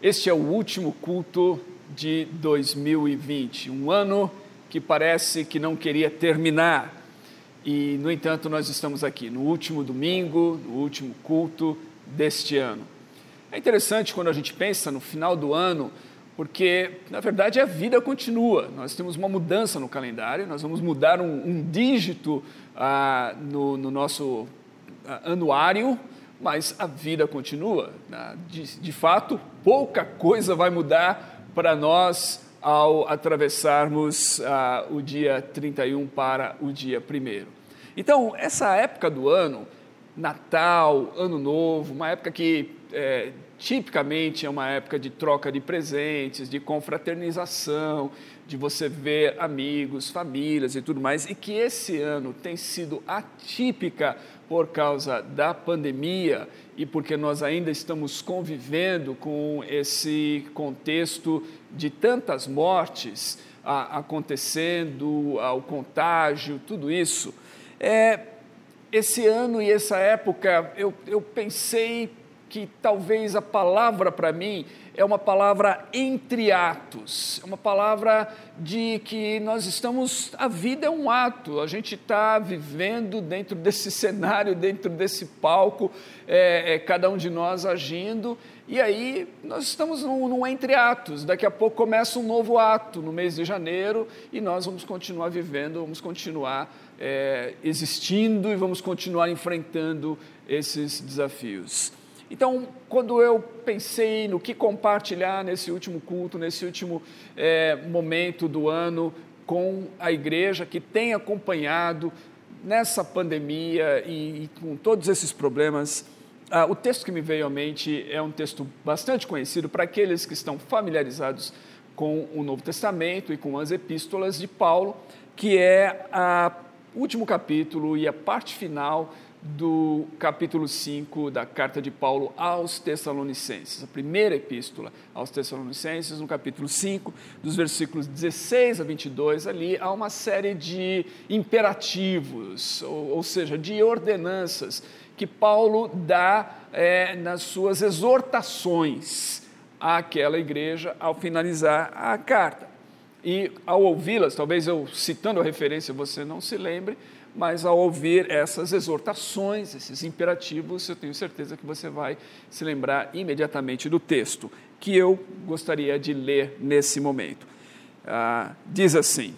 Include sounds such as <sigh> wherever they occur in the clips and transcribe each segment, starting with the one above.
Este é o último culto de 2020, um ano que parece que não queria terminar. E, no entanto, nós estamos aqui no último domingo, no último culto deste ano. É interessante quando a gente pensa no final do ano, porque, na verdade, a vida continua. Nós temos uma mudança no calendário, nós vamos mudar um, um dígito ah, no, no, nosso ah, anuário, mas a vida continua. Né? De, fato, pouca coisa vai mudar para nós ao atravessarmos ah, o dia 31 para o dia 1. Então, essa época do ano, Natal, Ano Novo, uma época que é, tipicamente é uma época de troca de presentes, de confraternização, de você ver amigos, famílias e tudo mais, e que esse ano tem sido atípica por causa da pandemia e porque nós ainda estamos convivendo com esse contexto de tantas mortes a, acontecendo, ao contágio, tudo isso. É, esse ano e essa época eu, eu pensei que talvez a palavra para mim é uma palavra entre atos, é uma palavra de que nós estamos, a vida é um ato, a gente está vivendo dentro desse <laughs> cenário, dentro desse palco, é, é, cada um de nós agindo, e aí nós estamos num, num entre atos, daqui a pouco começa um novo ato no mês de janeiro e nós vamos continuar vivendo, vamos continuar é, existindo e vamos continuar enfrentando esses desafios. Então, quando eu pensei no que compartilhar nesse último culto, nesse último é, momento do ano com a igreja que tem acompanhado nessa pandemia e, e com todos esses problemas, ah, o texto que me veio à mente é um texto bastante conhecido para aqueles que estão familiarizados com o Novo Testamento e com as epístolas de Paulo, que é o último capítulo e a parte final do capítulo 5 da carta de Paulo aos Tessalonicenses, a primeira epístola aos Tessalonicenses, no capítulo 5, dos versículos 16 a 22, ali há uma série de imperativos, ou, ou seja, de ordenanças que Paulo dá é, nas suas exortações àquela igreja ao finalizar a carta. E ao ouvi-las, talvez eu citando a referência você não se lembre, mas ao ouvir essas exortações, esses imperativos, eu tenho certeza que você vai se lembrar imediatamente do texto que eu gostaria de ler nesse momento. Ah, diz assim,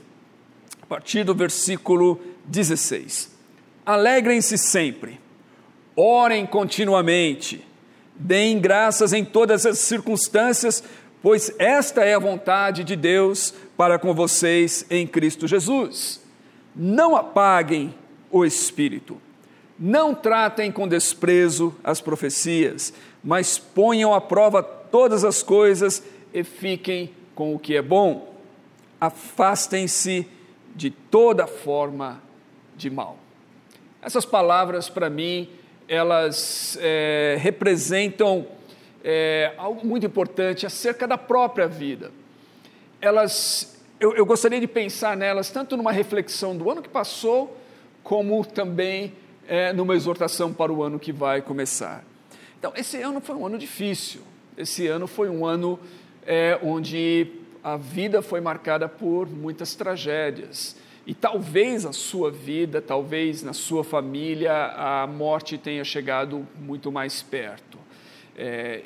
a partir do versículo 16: Alegrem-se sempre, orem continuamente, deem graças em todas as circunstâncias, pois esta é a vontade de Deus para com vocês em Cristo Jesus não apaguem o espírito. Não tratem com desprezo as profecias, mas ponham à prova todas as coisas e fiquem com o que é bom. Afastem-se de toda forma de mal. Essas palavras, para mim, elas é, representam é, algo muito importante acerca da própria vida. Elas eu, eu gostaria de pensar nelas tanto numa reflexão do ano que passou, como também é, numa exortação para o ano que vai começar. Então, esse ano foi um ano difícil. Esse ano foi um ano é, onde a vida foi marcada por muitas tragédias. E talvez a sua vida, talvez na sua família, a morte tenha chegado muito mais perto. É,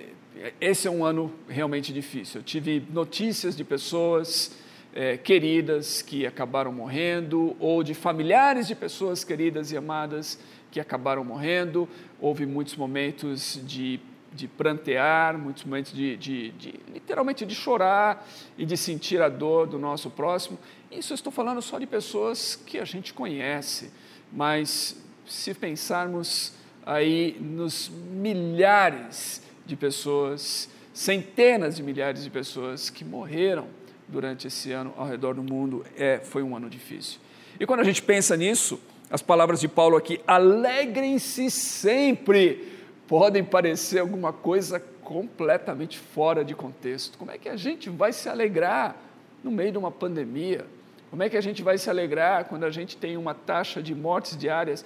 esse é um ano realmente difícil. Eu tive notícias de pessoas é, queridas que acabaram morrendo, ou de familiares de pessoas queridas e amadas que acabaram morrendo. Houve muitos momentos de, de prantear, muitos momentos de, de, de, literalmente de chorar e de sentir a dor do nosso próximo. Isso eu estou falando só de pessoas que a gente conhece, mas se pensarmos aí nos milhares de pessoas, centenas de milhares de pessoas que morreram durante esse ano ao redor do mundo é, foi um ano difícil. E quando a gente pensa nisso, as palavras de Paulo aqui, alegrem-se sempre, podem parecer alguma coisa completamente fora de contexto. Como é que a gente vai se alegrar no meio de uma pandemia? Como é que a gente vai se alegrar quando a gente tem uma taxa de mortes diárias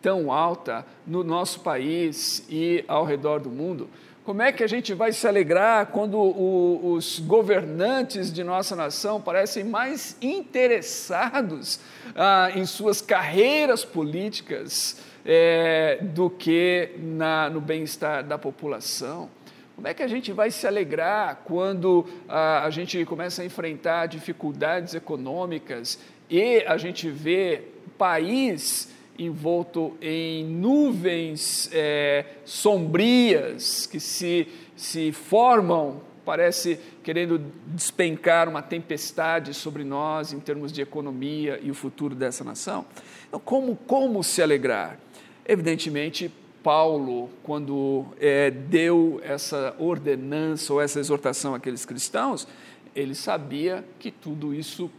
tão alta no nosso país e ao redor do mundo? Como é que a gente vai se alegrar quando o, os governantes de nossa nação parecem mais interessados ah, em suas carreiras políticas é, do que na, no bem-estar da população? Como é que a gente vai se alegrar quando ah, a gente começa a enfrentar dificuldades econômicas e a gente vê o país envolto em nuvens é, sombrias que se, se formam, parece querendo despencar uma tempestade sobre nós em termos de economia e o futuro dessa nação? Então, como, como se alegrar? Evidentemente, Paulo, quando é, deu essa ordenança ou essa exortação àqueles cristãos, ele sabia que tudo isso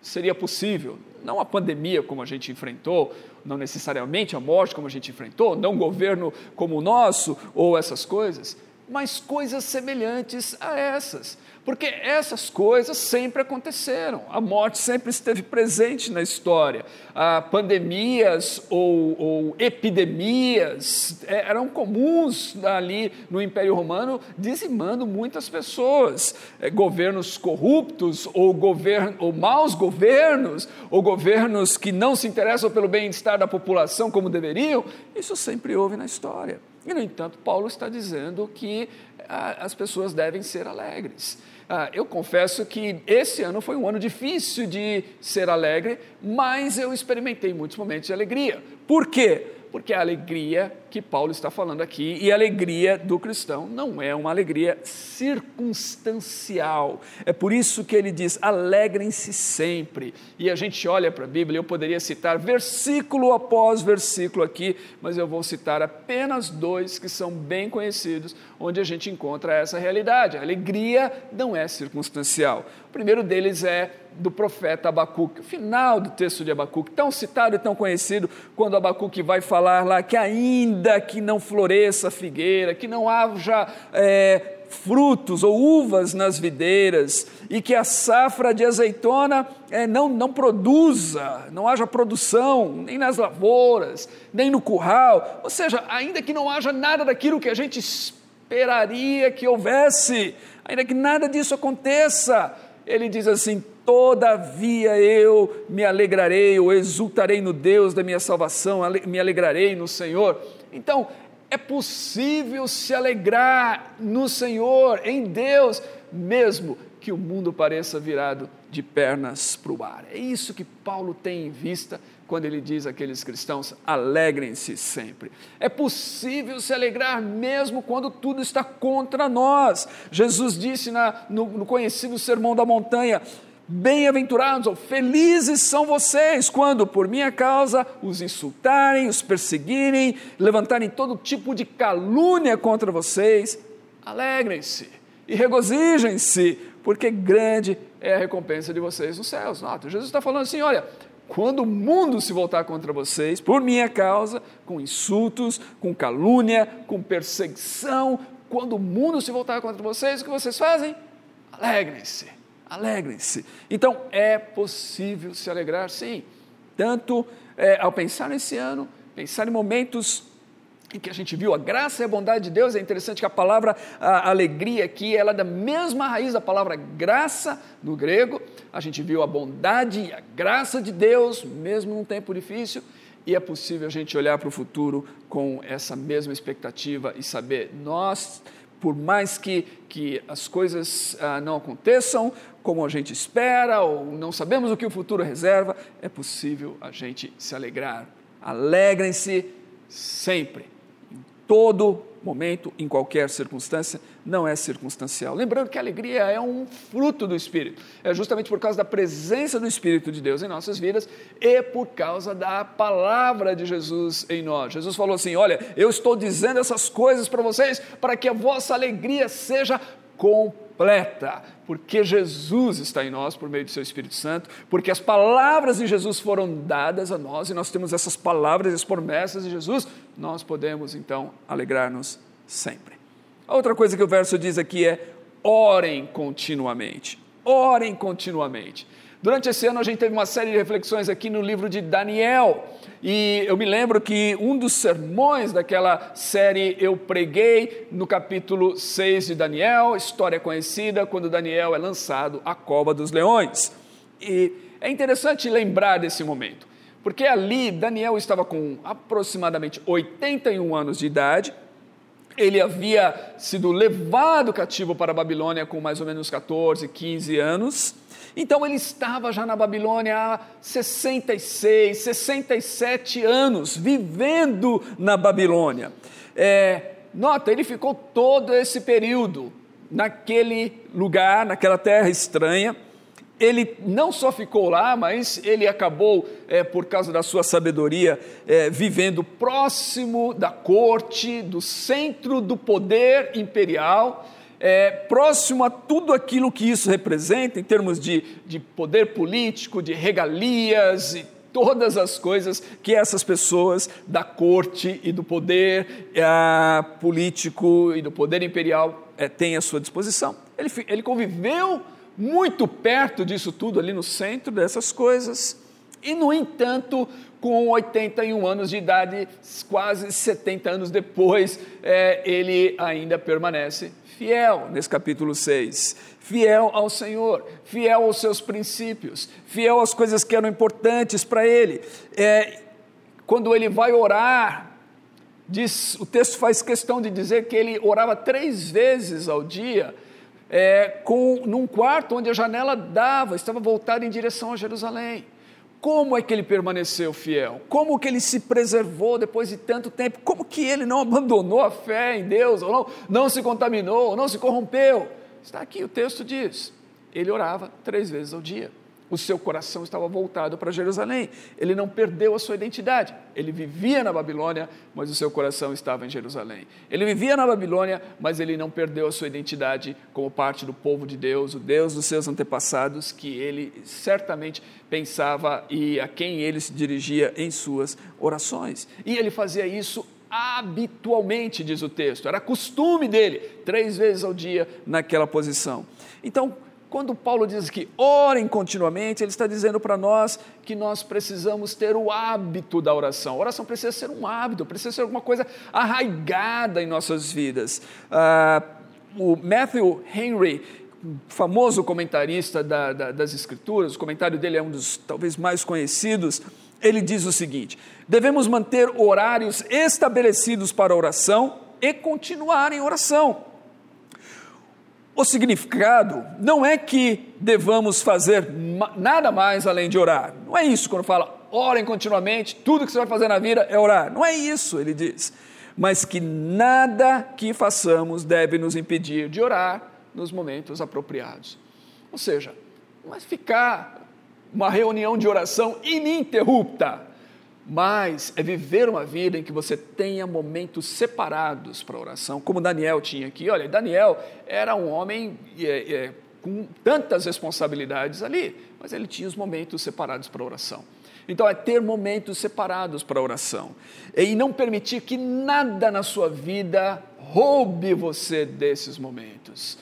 seria possível. Não a pandemia como a gente enfrentou, não necessariamente a morte como a gente enfrentou, não governo como o nosso ou essas coisas, mas coisas semelhantes a essas. Porque essas coisas sempre aconteceram, a morte sempre esteve presente na história. Ah, pandemias ou, ou, epidemias é, eram comuns ali no Império Romano, dizimando muitas pessoas. É, governos corruptos, ou, govern, ou maus governos, ou governos que não se interessam pelo bem-estar da população como deveriam, isso sempre houve na história. E, no entanto, Paulo está dizendo que ah, as pessoas devem ser alegres. Ah, eu confesso que esse ano foi um ano difícil de ser alegre, mas eu experimentei muitos momentos de alegria. Por quê? porque a alegria que Paulo está falando aqui e a alegria do cristão não é uma alegria circunstancial. É por isso que ele diz: alegrem-se sempre. E a gente olha para a Bíblia, eu poderia citar versículo após versículo aqui, mas eu vou citar apenas dois que são bem conhecidos, onde a gente encontra essa realidade. A alegria não é circunstancial. O primeiro deles é do profeta Abacuque, o final do texto de Abacuque, tão citado e tão conhecido, quando Abacuque vai falar lá que ainda que não floresça a figueira, que não haja é, frutos ou uvas nas videiras, e que a safra de azeitona é, não, não produza, não haja produção, nem nas lavouras, nem no curral, ou seja, ainda que não haja nada daquilo que a gente esperaria que houvesse, ainda que nada disso aconteça, ele diz assim: Todavia eu me alegrarei, ou exultarei no Deus da minha salvação, me alegrarei no Senhor. Então, é possível se alegrar no Senhor, em Deus, mesmo que o mundo pareça virado de pernas para o ar. É isso que Paulo tem em vista quando ele diz àqueles cristãos: alegrem-se sempre. É possível se alegrar mesmo quando tudo está contra nós. Jesus disse na, no, no conhecido Sermão da Montanha: Bem-aventurados ou felizes são vocês quando, por minha causa, os insultarem, os perseguirem, levantarem todo tipo de calúnia contra vocês. Alegrem-se e regozijem-se, porque grande é a recompensa de vocês nos céus. Nota, Jesus está falando assim: olha, quando o mundo se voltar contra vocês, por minha causa, com insultos, com calúnia, com perseguição, quando o mundo se voltar contra vocês, o que vocês fazem? Alegrem-se, alegrem-se. Então, é possível se alegrar, sim, tanto é, ao pensar nesse ano, pensar em momentos em que a gente viu a graça e a bondade de Deus, é interessante que a palavra a alegria aqui, ela é da mesma raiz da palavra graça no grego, a gente viu a bondade e a graça de Deus, mesmo num tempo difícil, e é possível a gente olhar para o futuro com essa mesma expectativa e saber, nós, por mais que, que as coisas ah, não aconteçam como a gente espera, ou não sabemos o que o futuro reserva, é possível a gente se alegrar. Alegrem-se sempre todo momento, em qualquer circunstância, não é circunstancial. Lembrando que a alegria é um fruto do Espírito. É justamente por causa da presença do Espírito de Deus em nossas vidas e por causa da palavra de Jesus em nós. Jesus falou assim: Olha, eu estou dizendo essas coisas para vocês para que a vossa alegria seja completa, porque Jesus está em nós por meio do seu Espírito Santo, porque as palavras de Jesus foram dadas a nós e nós temos essas palavras as promessas de Jesus, nós podemos então alegrar-nos sempre. A outra coisa que o verso diz aqui é: orem continuamente. Orem continuamente. Durante esse ano a gente teve uma série de reflexões aqui no livro de Daniel. E eu me lembro que um dos sermões daquela série eu preguei no capítulo 6 de Daniel, história conhecida, quando Daniel é lançado à cova dos leões. E é interessante lembrar desse momento, porque ali Daniel estava com aproximadamente 81 anos de idade, ele havia sido levado cativo para a Babilônia com mais ou menos 14, 15 anos, então ele estava já na Babilônia há 66, 67 anos, vivendo na Babilônia. É, nota, ele ficou todo esse período naquele lugar, naquela terra estranha. Ele não só ficou lá, mas ele acabou, é, por causa da sua sabedoria, é, vivendo próximo da corte, do centro do poder imperial é, próximo a tudo aquilo que isso representa, em termos de, de poder político, de regalias e todas as coisas que essas pessoas da corte e do poder é, político e do poder imperial é, têm à sua disposição. Ele, ele conviveu muito perto disso tudo, ali no centro dessas coisas, e, no entanto, com 81 anos de idade, quase 70 anos depois, é, ele ainda permanece fiel nesse capítulo 6, fiel ao Senhor, fiel aos seus princípios, fiel às coisas que eram importantes para ele. É, quando ele vai orar, diz, o texto faz questão de dizer que ele orava três vezes ao dia, é, com, num quarto onde a janela dava, estava voltada em direção a Jerusalém. Como é que ele permaneceu fiel? Como que ele se preservou depois de tanto tempo? Como que ele não abandonou a fé em Deus, ou não, não se contaminou, ou não se corrompeu? Está aqui, o texto diz. Ele orava três vezes ao dia o seu coração estava voltado para Jerusalém. Ele não perdeu a sua identidade. Ele vivia na Babilônia, mas o seu coração estava em Jerusalém. Ele vivia na Babilônia, mas ele não perdeu a sua identidade como parte do povo de Deus, o Deus dos seus antepassados, que ele certamente pensava e a quem ele se dirigia em suas orações. E ele fazia isso habitualmente, diz o texto. Era costume dele, três vezes ao dia naquela posição. Então, quando Paulo diz que orem continuamente, ele está dizendo para nós que nós precisamos ter o hábito da oração. A oração precisa ser um hábito, precisa ser alguma coisa arraigada em nossas vidas. Ah, o Matthew Henry, famoso comentarista da, da, das Escrituras, o comentário dele é um dos talvez mais conhecidos. Ele diz o seguinte: devemos manter horários estabelecidos para oração e continuar em oração. O significado não é que devamos fazer nada mais além de orar. Não é isso quando fala orem continuamente, tudo que você vai fazer na vida é orar. Não é isso, ele diz. Mas que nada que façamos deve nos impedir de orar nos momentos apropriados. Ou seja, não é ficar uma reunião de oração ininterrupta mas é viver uma vida em que você tenha momentos separados para oração, como Daniel tinha aqui. Olha, Daniel era um homem é, é, com tantas responsabilidades ali, mas ele tinha os momentos separados para oração. Então, é ter momentos separados para oração e não permitir que nada na sua vida roube você desses momentos.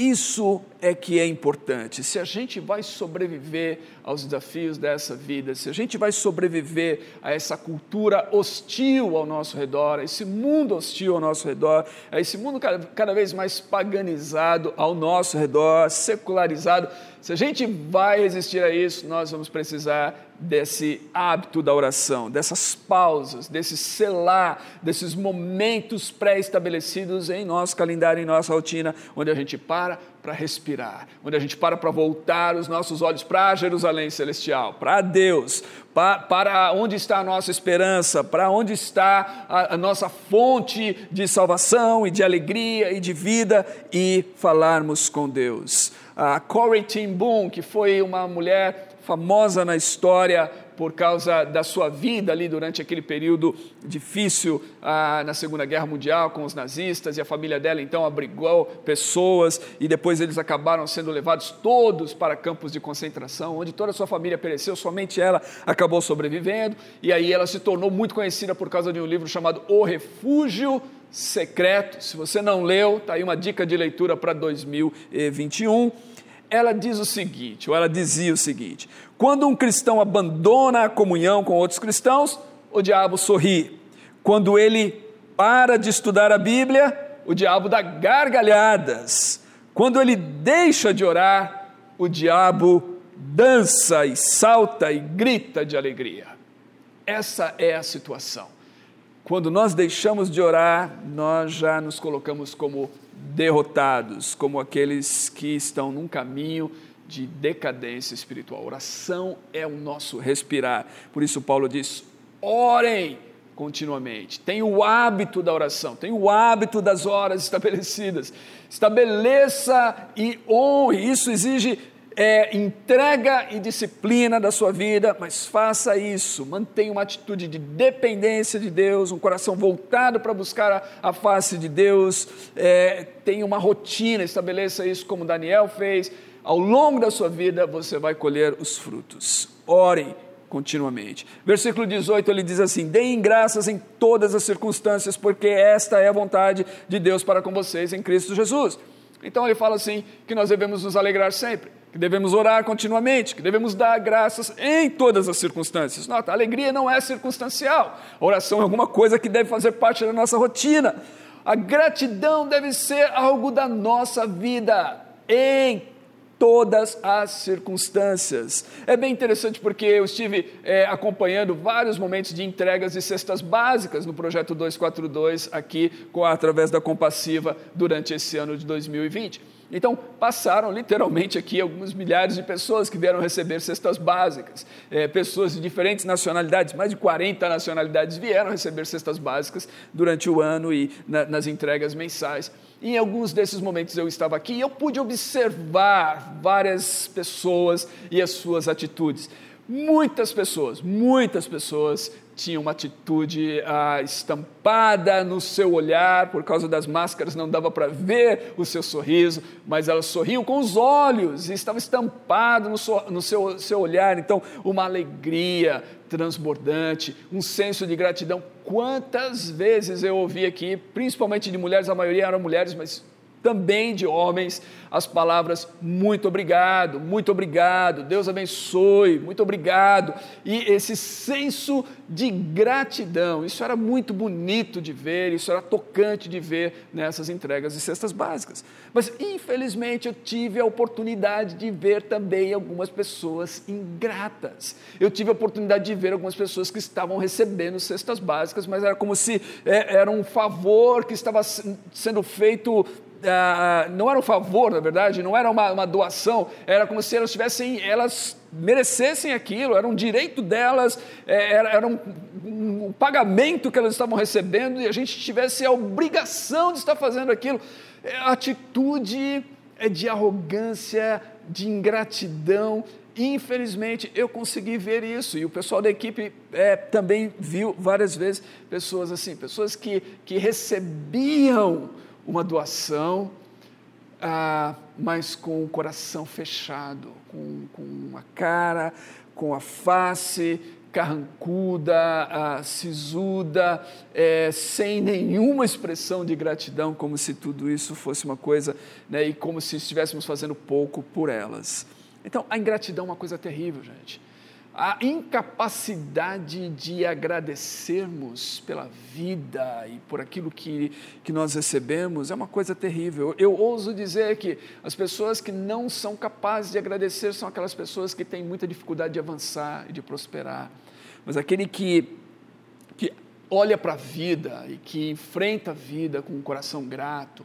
Isso é que é importante. Se a gente vai sobreviver aos desafios dessa vida, se a gente vai sobreviver a essa cultura hostil ao nosso redor, a esse mundo hostil ao nosso redor, a esse mundo cada, cada vez mais paganizado ao nosso redor, secularizado, se a gente vai resistir a isso, nós vamos precisar desse hábito da oração, dessas pausas, desse selar, desses momentos pré-estabelecidos em nosso calendário, em nossa rotina, onde a gente para para respirar, onde a gente para para voltar os nossos olhos para Jerusalém celestial, para Deus, para, para onde está a nossa esperança, para onde está a, a nossa fonte de salvação e de alegria e de vida e falarmos com Deus. A Corey Boom, que foi uma mulher famosa na história por causa da sua vida ali durante aquele período difícil ah, na Segunda Guerra Mundial com os nazistas e a família dela então abrigou pessoas e depois eles acabaram sendo levados todos para campos de concentração, onde toda a sua família pereceu, somente ela acabou sobrevivendo e aí ela se tornou muito conhecida por causa de um livro chamado O Refúgio Secreto. Se você não leu, está aí uma dica de leitura para 2021. Ela diz o seguinte, ou ela dizia o seguinte: quando um cristão abandona a comunhão com outros cristãos, o diabo sorri. Quando ele para de estudar a Bíblia, o diabo dá gargalhadas. Quando ele deixa de orar, o diabo dança e salta e grita de alegria. Essa é a situação. Quando nós deixamos de orar, nós já nos colocamos como derrotados, como aqueles que estão num caminho de decadência espiritual. oração é o nosso respirar. Por isso, Paulo diz: orem continuamente. Tenha o hábito da oração, tenha o hábito das horas estabelecidas. Estabeleça e honre. Isso exige é, entrega e disciplina da sua vida, mas faça isso. Mantenha uma atitude de dependência de Deus, um coração voltado para buscar a, a, face de Deus. É, tenha uma rotina, estabeleça isso como Daniel fez. Ao longo da sua vida, você vai colher os frutos. Ore continuamente. Versículo 18 ele diz assim: Deem graças em todas as circunstâncias, porque esta é a vontade de Deus para com vocês em Cristo Jesus. Então ele fala assim: que nós devemos nos alegrar sempre que devemos orar continuamente, que devemos dar graças em todas as circunstâncias. Nota, a alegria não é circunstancial. A oração é alguma coisa que deve fazer parte da nossa rotina. A gratidão deve ser algo da nossa vida em todas as circunstâncias. É bem interessante porque eu estive é, acompanhando vários momentos de entregas de cestas básicas no projeto 242 aqui com através da Compassiva durante esse ano de 2020. Então, passaram literalmente aqui alguns milhares de pessoas que vieram receber cestas básicas. É, pessoas de diferentes nacionalidades, mais de 40 nacionalidades vieram receber cestas básicas durante o ano e na, nas entregas mensais. E em alguns desses momentos eu estava aqui e eu pude observar várias pessoas e as suas atitudes. Muitas pessoas, muitas pessoas tinha uma atitude ah, estampada no seu olhar, por causa das máscaras não dava para ver o seu sorriso, mas elas sorriam com os olhos e estava estampado no, so, no seu, seu olhar. Então, uma alegria transbordante, um senso de gratidão. Quantas vezes eu ouvi aqui, principalmente de mulheres, a maioria eram mulheres, mas também de homens, as palavras muito obrigado, muito obrigado, Deus abençoe, muito obrigado. E esse senso de gratidão, isso era muito bonito de ver, isso era tocante de ver nessas entregas de cestas básicas. Mas infelizmente eu tive a oportunidade de ver também algumas pessoas ingratas. Eu tive a oportunidade de ver algumas pessoas que estavam recebendo cestas básicas, mas era como se é, era um favor que estava sendo feito ah, não era um favor, na verdade, não era uma, uma, doação, era como se elas tivessem, elas merecessem aquilo, era um direito delas, é, era, era um, um, um, pagamento que elas estavam recebendo e a gente tivesse a obrigação de estar fazendo aquilo. É, a atitude é de arrogância, de ingratidão. Infelizmente, eu consegui ver isso e o pessoal da equipe é, também viu várias vezes pessoas assim, pessoas que, que recebiam uma doação, ah, mas com o coração fechado, com, com a cara, com a face carrancuda, ah, sisuda, é, sem nenhuma expressão de gratidão, como se tudo isso fosse uma coisa, né, e como se estivéssemos fazendo pouco por elas. Então, a ingratidão é uma coisa terrível, gente a incapacidade de agradecermos pela vida e por aquilo que, que nós recebemos é uma coisa terrível. Eu ouso dizer que as pessoas que não são capazes de agradecer são aquelas pessoas que têm muita dificuldade de avançar e de prosperar. Mas aquele que, que olha para a vida e que enfrenta a vida com um coração grato,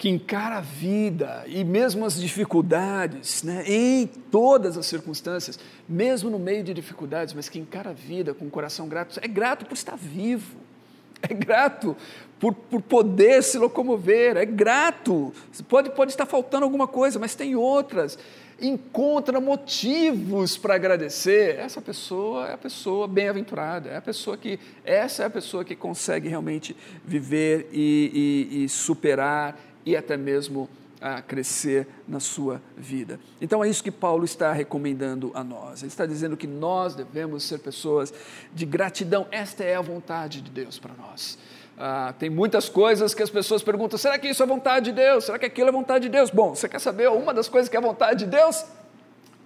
que encara a vida e mesmo as dificuldades, né, em todas as circunstâncias, mesmo no meio de dificuldades, mas que encara a vida com um coração grato, é grato por estar vivo, <laughs> é grato por, por poder se locomover, é grato. Pode, pode estar faltando alguma coisa, mas tem outras. Encontra motivos para agradecer. Essa pessoa é a pessoa bem-aventurada, é a pessoa que, essa é a pessoa que consegue realmente viver e, e, e superar e até mesmo a crescer na sua vida. Então é isso que Paulo está recomendando a nós. Ele está dizendo que nós devemos ser pessoas de gratidão. Esta é a vontade de Deus para nós. Ah, tem muitas coisas que as pessoas perguntam: será que isso é vontade de Deus? Será que aquilo é vontade de Deus? Bom, você quer saber uma das coisas que é vontade de Deus?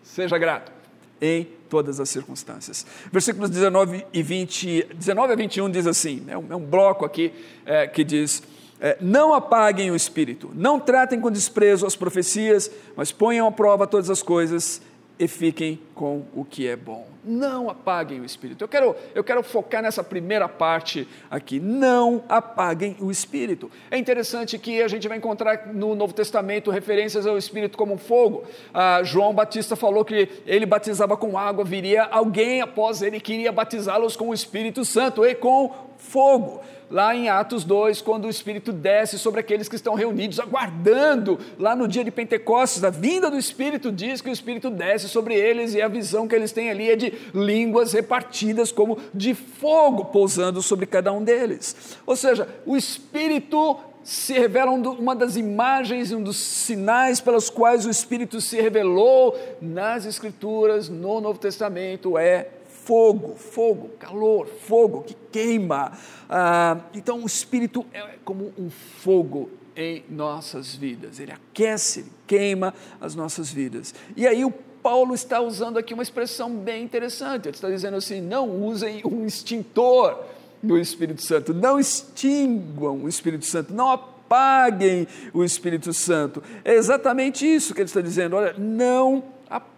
Seja grato em todas as circunstâncias. Versículos 19 e 20, 19 a 21 diz assim: é um, é um bloco aqui é, que diz. É, não apaguem o espírito, não tratem com desprezo as profecias, mas ponham à prova todas as coisas e fiquem com o que é bom. Não apaguem o espírito. Eu quero, eu quero focar nessa primeira parte aqui. Não apaguem o espírito. É interessante que a gente vai encontrar no Novo Testamento referências ao espírito como fogo. Ah, João Batista falou que ele batizava com água, viria alguém após ele que iria batizá-los com o Espírito Santo e com fogo lá em Atos 2, quando o Espírito desce sobre aqueles que estão reunidos, aguardando lá no dia de Pentecostes, a vinda do Espírito diz que o Espírito desce sobre eles e a visão que eles têm ali é de línguas repartidas como de fogo pousando sobre cada um deles. Ou seja, o Espírito se revela uma das imagens um dos sinais pelos quais o Espírito se revelou nas Escrituras, no Novo Testamento, é fogo, fogo, calor, fogo que queima. Ah, então o Espírito é como um fogo em nossas vidas, ele aquece, ele queima as nossas vidas. E aí o Paulo está usando aqui uma expressão bem interessante, ele está dizendo assim: não usem um extintor do Espírito Santo, não extinguam o Espírito Santo, não apaguem o Espírito Santo. É exatamente isso que ele está dizendo, olha, não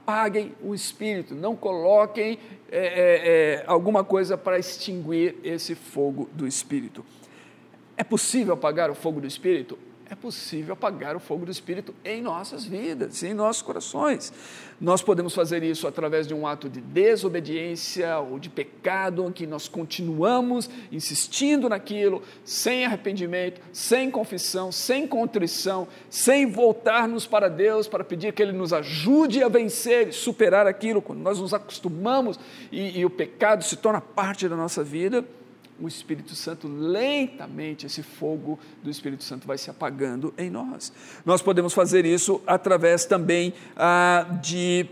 apaguem o Espírito, não coloquem é, é, é, alguma coisa para extinguir esse fogo do Espírito. É possível apagar o fogo do Espírito? É possível apagar o fogo do Espírito em nossas vidas, em nossos corações. Nós podemos fazer isso através de um ato de desobediência ou de pecado, que nós continuamos insistindo naquilo, sem arrependimento, sem confissão, sem contrição, sem voltarmos para Deus para pedir que Ele nos ajude a vencer e superar aquilo, quando nós nos acostumamos e, e o pecado se torna parte da nossa vida o Espírito Santo, lentamente esse fogo do Espírito Santo vai se apagando em nós. Nós podemos fazer isso através também ah, de,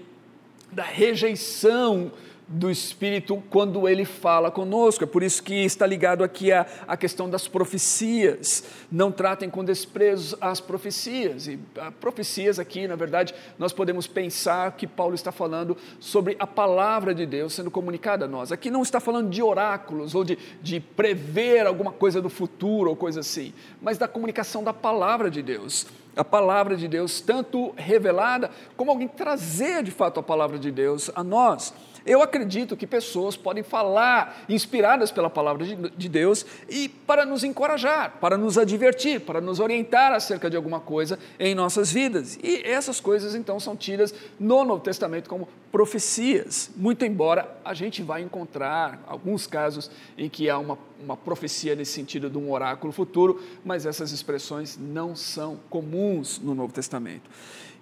da rejeição do Espírito quando ele fala conosco. É por isso que está ligado aqui a, a questão das profecias. Não tratem com desprezo as profecias. E ah, profecias aqui, na verdade, nós podemos pensar que Paulo está falando sobre a palavra de Deus sendo comunicada a nós. Aqui não está falando de oráculos ou de, de prever alguma coisa do futuro ou coisa assim, mas da comunicação da palavra de Deus a palavra de Deus, tanto revelada, como alguém trazer de fato a palavra de Deus a nós. Eu acredito que pessoas podem falar, inspiradas pela palavra de Deus, e para nos encorajar, para nos advertir, para nos orientar acerca de alguma coisa em nossas vidas. E essas coisas então são tidas no Novo Testamento como profecias, muito embora a gente vá encontrar alguns casos em que há uma, uma profecia nesse sentido de um oráculo futuro, mas essas expressões não são comuns no Novo Testamento.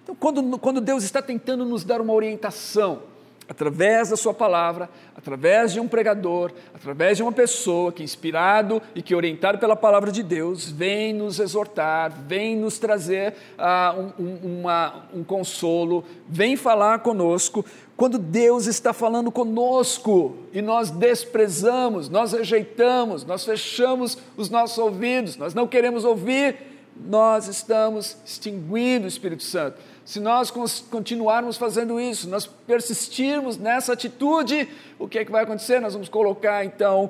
Então, quando, quando Deus está tentando nos dar uma orientação, através da sua palavra, através de um pregador, através de uma pessoa que, inspirado e que orientado pela palavra de Deus, vem nos exortar, vem nos trazer uh, um, uma, um consolo, vem falar conosco. Quando Deus está falando conosco e nós desprezamos, nós rejeitamos, nós fechamos os nossos ouvidos, nós não queremos ouvir, nós estamos extinguindo o Espírito Santo se nós continuarmos fazendo isso, nós persistirmos nessa atitude, o que é que vai acontecer? Nós vamos colocar então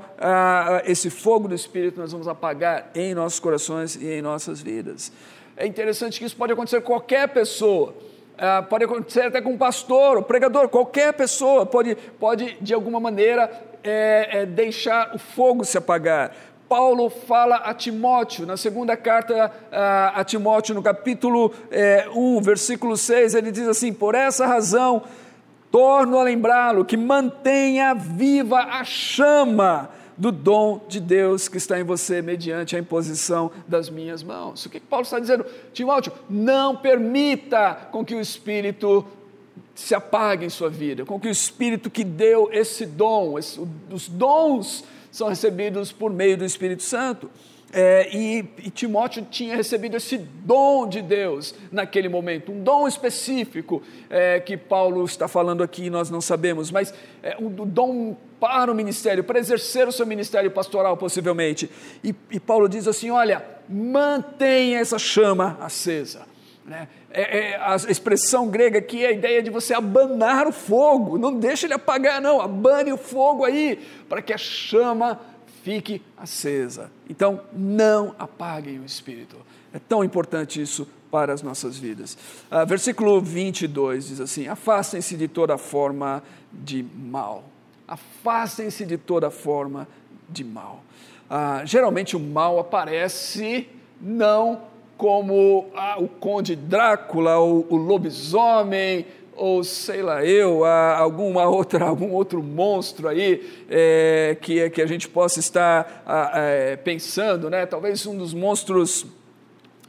esse fogo do Espírito, nós vamos apagar em nossos corações e em nossas vidas. É interessante que isso pode acontecer com qualquer pessoa. Uh, pode acontecer até com um pastor, o pregador, qualquer pessoa pode, pode de alguma maneira é, é, deixar o fogo se apagar. Paulo fala a Timóteo, na segunda carta a, a Timóteo, no capítulo é, 1, versículo 6, ele diz assim: Por essa razão, torno a lembrá-lo que mantenha viva a chama do dom de Deus que está em você mediante a imposição das minhas mãos. O que Paulo está dizendo? Timóteo, não permita com que o Espírito se apague em sua vida, com que o Espírito que deu esse dom, esse, os dons são recebidos por meio do Espírito Santo. É, e, e, Timóteo tinha recebido esse dom de Deus naquele momento, um dom específico é, que Paulo está falando aqui, nós não sabemos, mas é, um dom para o ministério, para exercer o seu ministério pastoral, possivelmente. E, e Paulo diz assim: olha, mantenha essa chama acesa. Né? É, é, a expressão grega aqui é a ideia de você abanar o fogo, não deixe ele apagar, não, abane o fogo aí, para que a chama fique acesa. Então, não apaguem o espírito. É tão importante isso para as nossas vidas. Ah, versículo 22 diz assim: Afastem-se de toda forma de mal. Afastem-se de toda forma de mal. Ah, geralmente o mal aparece não como ah, o Conde Drácula, ou o lobisomem, ou sei lá eu, alguma <laughs> outra, algum outro monstro aí é, que, que a gente possa estar é, pensando, né? talvez um dos monstros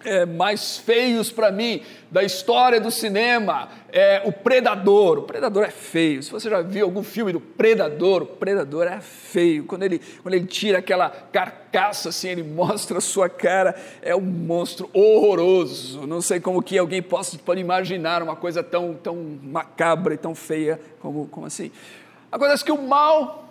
é, mais feios para mim da história do cinema é o Predador. O Predador é feio. Se você já viu algum filme do Predador, o Predador é feio. Quando ele, quando ele tira aquela carcaça assim, ele <laughs> mostra a sua cara, é um monstro horroroso. Não sei como que alguém possa pode imaginar uma coisa tão, tão macabra e tão feia como, como assim. Acontece que o mal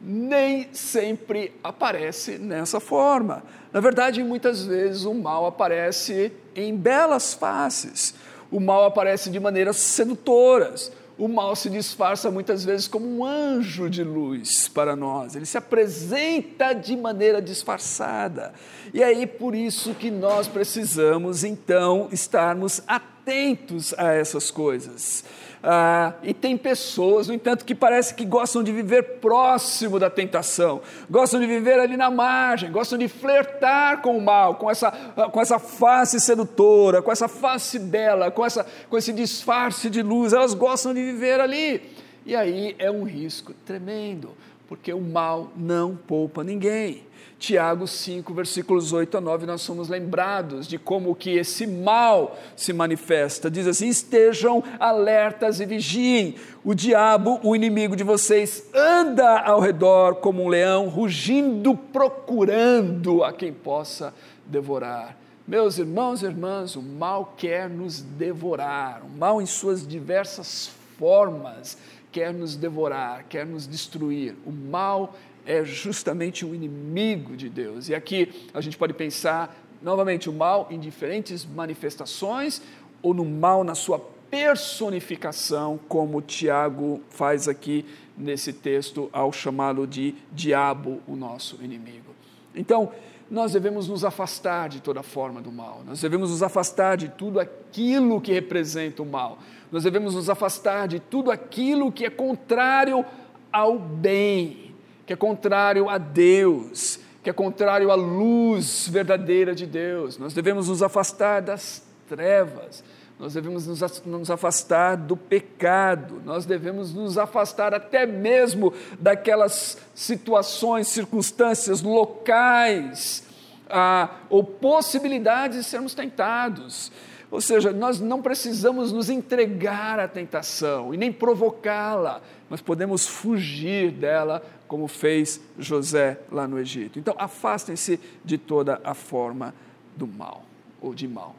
nem sempre aparece nessa forma. Na verdade, muitas vezes o mal aparece em belas faces, o mal aparece de maneiras sedutoras, o mal se disfarça muitas vezes como um anjo de luz para nós, ele se apresenta de maneira disfarçada. E aí por isso que nós precisamos então estarmos atentos a essas coisas. Ah, e tem pessoas, no entanto, que parece que gostam de viver próximo da tentação, gostam de viver ali na margem, gostam de flertar com o mal, com essa, com essa face sedutora, com essa face bela, com, essa, com esse disfarce de luz, elas gostam de viver ali. E aí é um risco tremendo, porque o mal não poupa ninguém. Tiago 5, versículos 8 a 9, nós somos lembrados de como que esse mal se manifesta. Diz assim: estejam alertas e vigiem. O diabo, o inimigo de vocês, anda ao redor como um leão, rugindo, procurando a quem possa devorar. Meus irmãos e irmãs, o mal quer nos devorar, o mal em suas diversas formas quer nos devorar, quer nos destruir. O mal é justamente o inimigo de Deus. E aqui a gente pode pensar novamente o mal em diferentes manifestações ou no mal na sua personificação, como Tiago faz aqui nesse texto ao chamá-lo de diabo, o nosso inimigo. Então, nós devemos nos afastar de toda forma do mal, nós devemos nos afastar de tudo aquilo que representa o mal, nós devemos nos afastar de tudo aquilo que é contrário ao bem que é contrário a Deus, que é contrário à luz verdadeira de Deus. Nós devemos nos afastar das trevas, nós devemos nos afastar do pecado, nós devemos nos afastar até mesmo daquelas situações, circunstâncias, locais, ah, ou possibilidades de sermos tentados. Ou seja, nós não precisamos nos entregar à tentação e nem provocá-la, mas podemos fugir dela como fez José lá no Egito. Então, afastem-se de toda a forma do mal ou de mal.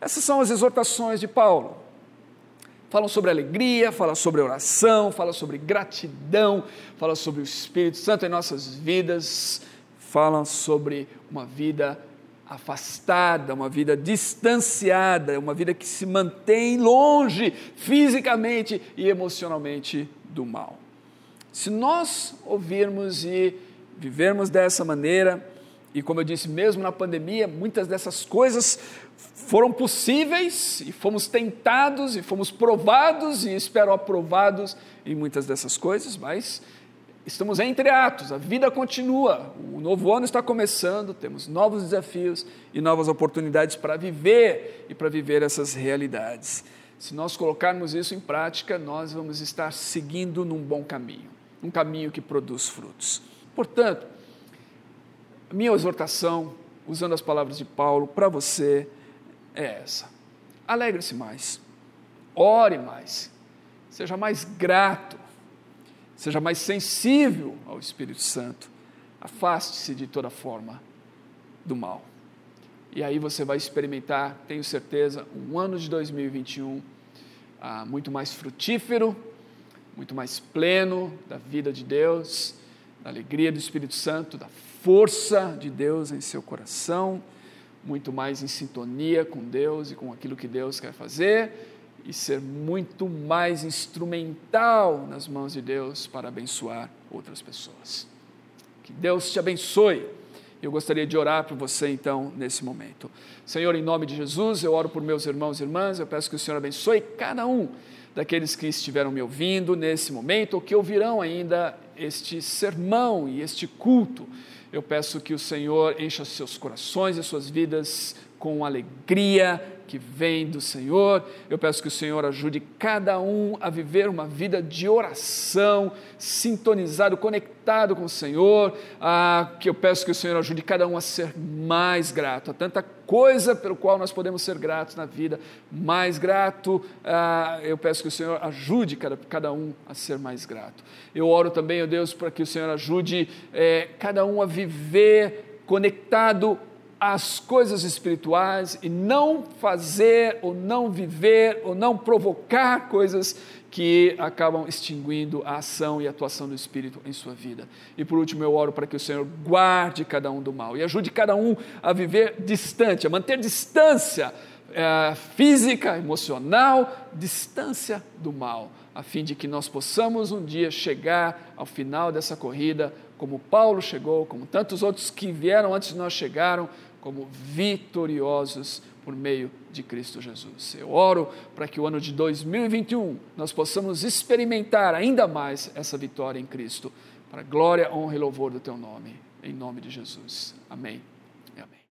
Essas são as exortações de Paulo. Falam sobre alegria, falam sobre oração, falam sobre gratidão, falam sobre o Espírito Santo em nossas vidas, falam sobre uma vida afastada, uma vida distanciada, uma vida que se mantém longe fisicamente e emocionalmente do mal. Se nós ouvirmos e vivermos dessa maneira, e como eu disse, mesmo na pandemia, muitas dessas coisas foram possíveis e fomos tentados e fomos provados e espero aprovados em muitas dessas coisas, mas estamos entre atos, a vida continua, o novo ano está começando, temos novos desafios e novas oportunidades para viver e para viver essas realidades. Se nós colocarmos isso em prática, nós vamos estar seguindo num bom caminho um caminho que produz frutos. Portanto, minha exortação, usando as palavras de Paulo, para você é essa: alegre-se mais, ore mais, seja mais grato, seja mais sensível ao Espírito Santo, afaste-se de toda forma do mal. E aí você vai experimentar, tenho certeza, um ano de 2021 ah, muito mais frutífero, muito mais pleno da vida de Deus, da alegria do Espírito Santo, da força de Deus em seu coração, muito mais em sintonia com Deus e com aquilo que Deus quer fazer e ser muito mais instrumental nas mãos de Deus para abençoar outras pessoas. Que Deus te abençoe. Eu gostaria de orar por você então nesse momento. Senhor, em nome de Jesus, eu oro por meus irmãos e irmãs, eu peço que o Senhor abençoe cada um daqueles que estiveram me ouvindo nesse momento ou que ouvirão ainda este sermão e este culto. Eu peço que o Senhor encha seus corações e suas vidas com alegria que vem do Senhor. Eu peço que o Senhor ajude cada um a viver uma vida de oração, sintonizado, conectado com o Senhor. Ah, que eu peço que o Senhor ajude cada um a ser mais grato. Há tanta coisa pelo qual nós podemos ser gratos na vida, mais grato. Ah, eu peço que o Senhor ajude cada, cada um a ser mais grato. Eu oro também, ó Deus, para que o Senhor ajude eh, cada um a viver conectado as coisas espirituais e não fazer ou não viver ou não provocar coisas que acabam extinguindo a ação e a atuação do Espírito em sua vida. E por último, eu oro para que o Senhor guarde cada um do mal e ajude cada um a viver distante, a manter distância é, física, emocional, distância do mal, a fim de que nós possamos um dia chegar ao final dessa corrida, como Paulo chegou, como tantos outros que vieram antes de nós chegaram, como vitoriosos por meio de Cristo Jesus. Eu oro para que o ano de 2021 nós possamos experimentar ainda mais essa vitória em Cristo, para glória, honra e louvor do teu nome. Em nome de Jesus. Amém.